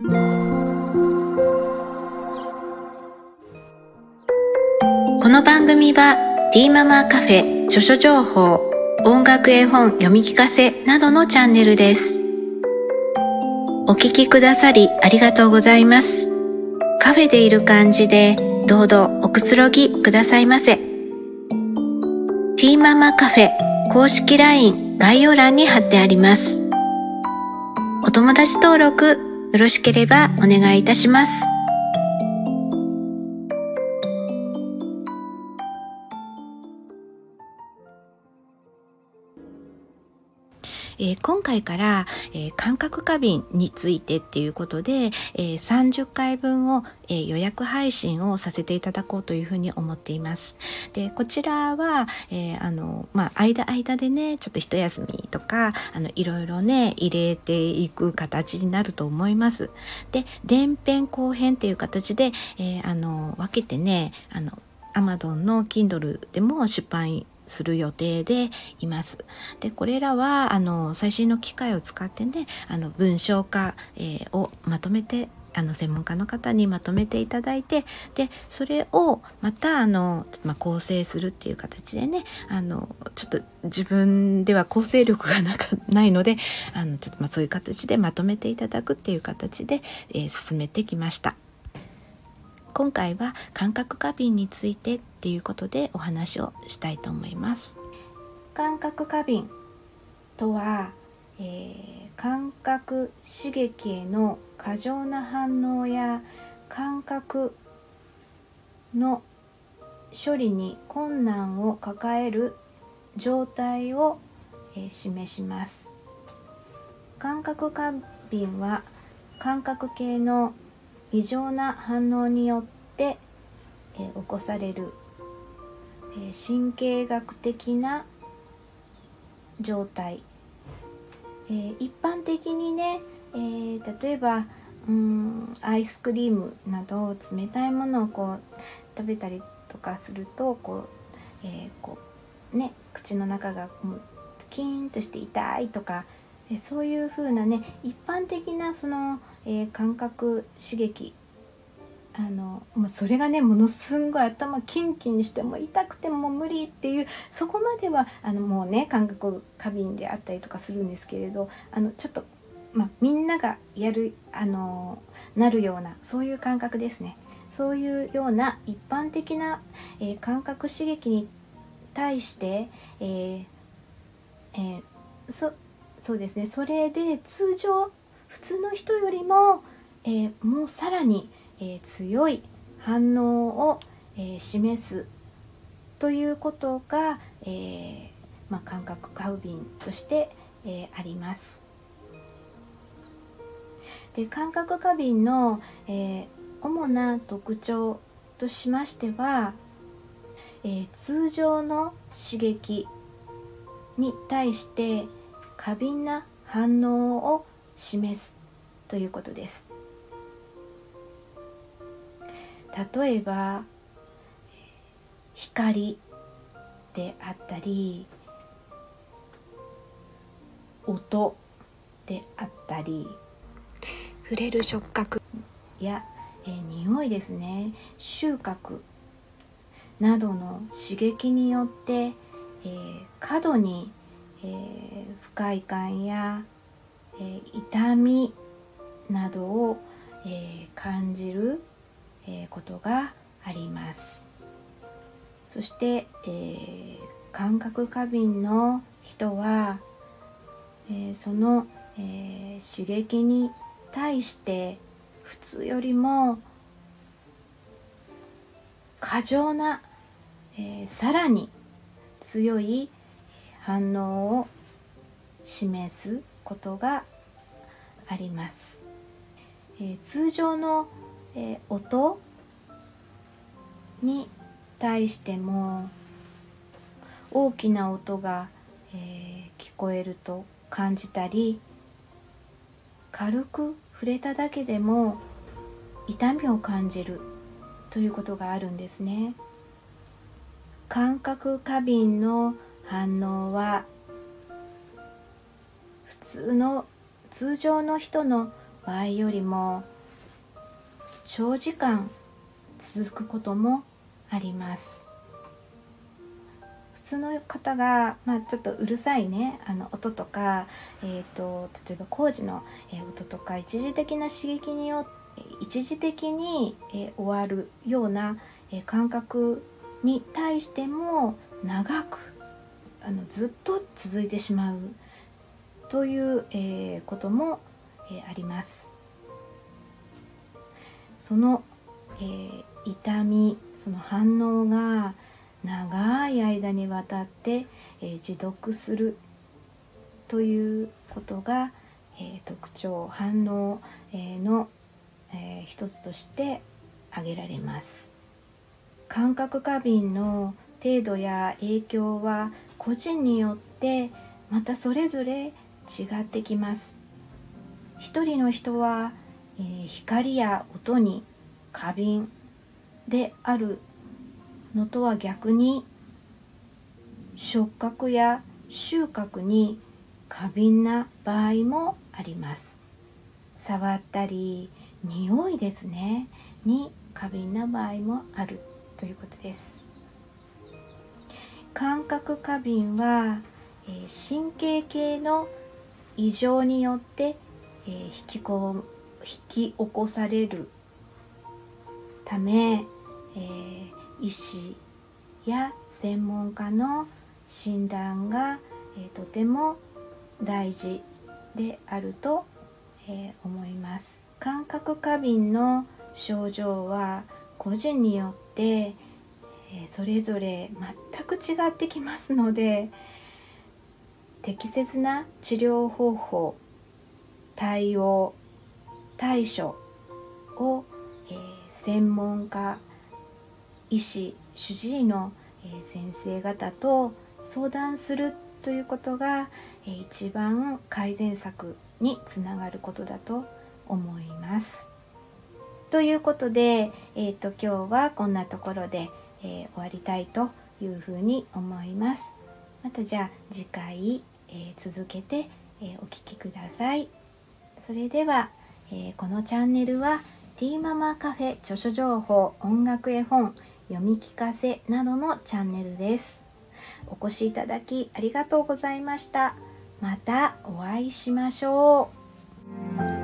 この番組は D ママカフェ著書情報音楽絵本読み聞かせなどのチャンネルです。お聞きくださりありがとうございます。カフェでいる感じでどうぞおくつろぎくださいませ。T ママカフェ公式 LINE 概要欄に貼ってあります。お友達登録よろしければお願いいたします。えー、今回から、えー、感覚過敏についてっていうことで、えー、30回分を、えー、予約配信をさせていただこうというふうに思っています。でこちらは、えー、あのまあ間間でねちょっと一休みとかあのいろいろね入れていく形になると思います。で前編後編っていう形で、えー、あの分けてねあの Amazon の Kindle でも出版する予定でいます。でこれらはあの最新の機械を使ってねあの文章化、えー、をまとめてあの専門家の方にまとめていただいてでそれをまたあの、まあ、構成するっていう形でねあのちょっと自分では構成力がなかないのであのちょっとまあそういう形でまとめていただくっていう形で、えー、進めてきました。今回は感覚過敏についてっていうことでお話をしたいと思います。感覚過敏とは、えー、感覚刺激への過剰な反応や感覚の処理に困難を抱える状態を、えー、示します。感覚過敏は感覚系の異常な反応によって、えー、起こされる、え、神経学的な状態、え、一般的にね、えー、例えばうんアイスクリームなど冷たいものをこう食べたりとかするとこう,、えー、こうね口の中がもうキーンとして痛いとかそういう風なね一般的なそのえー、感覚刺激あの、まあ、それがねものすんごい頭キンキンしても痛くても無理っていうそこまではあのもうね感覚過敏であったりとかするんですけれどあのちょっと、まあ、みんながやるあのなるようなそういう感覚ですね。そういうような一般的な、えー、感覚刺激に対して、えーえー、そそうですねそれで通常普通の人よりも、えー、もうさらに、えー、強い反応を、えー、示すということが、えまあ、感覚過敏として、えあります。で感覚過敏の、え主な特徴としましては、え通常の刺激に対して過敏な反応を示すということです例えば光であったり音であったり触れる触覚。や、えー、匂いですね。収穫などの刺激によって、えー、過度に、えー、不快感やえ痛みなどを、え感じる、えことがありますそして、え感覚過敏の人は、えその、え刺激に対して普通よりも過剰な、えさらに強い反応を示すことがあります。えー、通常の、えー、音に対しても大きな音が、えー、聞こえると感じたり軽く触れただけでも痛みを感じるということがあるんですね。感覚過敏の反応は普通の通常の人の場合よりも長時間続くこともあります。普通の方が、まあ、ちょっとうるさいね。あの音とか、えーと、例えば工事の、音とか一時的な刺激によ一時的に、え終わるような、え感覚に対しても長くあのずっと続いてしまう。という、え、ことも、え、あります。その、えー、痛みその反応が長い間にわたって、え持続するということが、え特徴反応、えの、え一つとして挙げられます。感覚過敏の程度や影響は個人によってまたそれぞれ違ってきます一人の人は、えー、光や音に過敏であるのとは逆に触覚や収穫に過敏な場合もあります。触ったり匂いですね。に過敏な場合もあるということです。感覚過敏は、えー、神経系の異常によって、えー、引きこ引き起こされるため、えー、医師や専門家の診断が、えー、とても大事であると、えー、思います。感覚過敏の症状は個人によって、えそれぞれ全く違ってきますので適切な治療方法対応対処を、え、専門家医師主治医の、先生方と相談するということが、一番改善策につながることだと思います。ということで、えーと今日はこんなところで、えー、終わりたいというふうに思います。またじゃあ次回、えー、続けて、えお聴きください。それでは、えこのチャンネルはティーママカフェ著書情報音楽絵本読み聞かせなどのチャンネルです。お越しいただきありがとうございました。またお会いしましょう。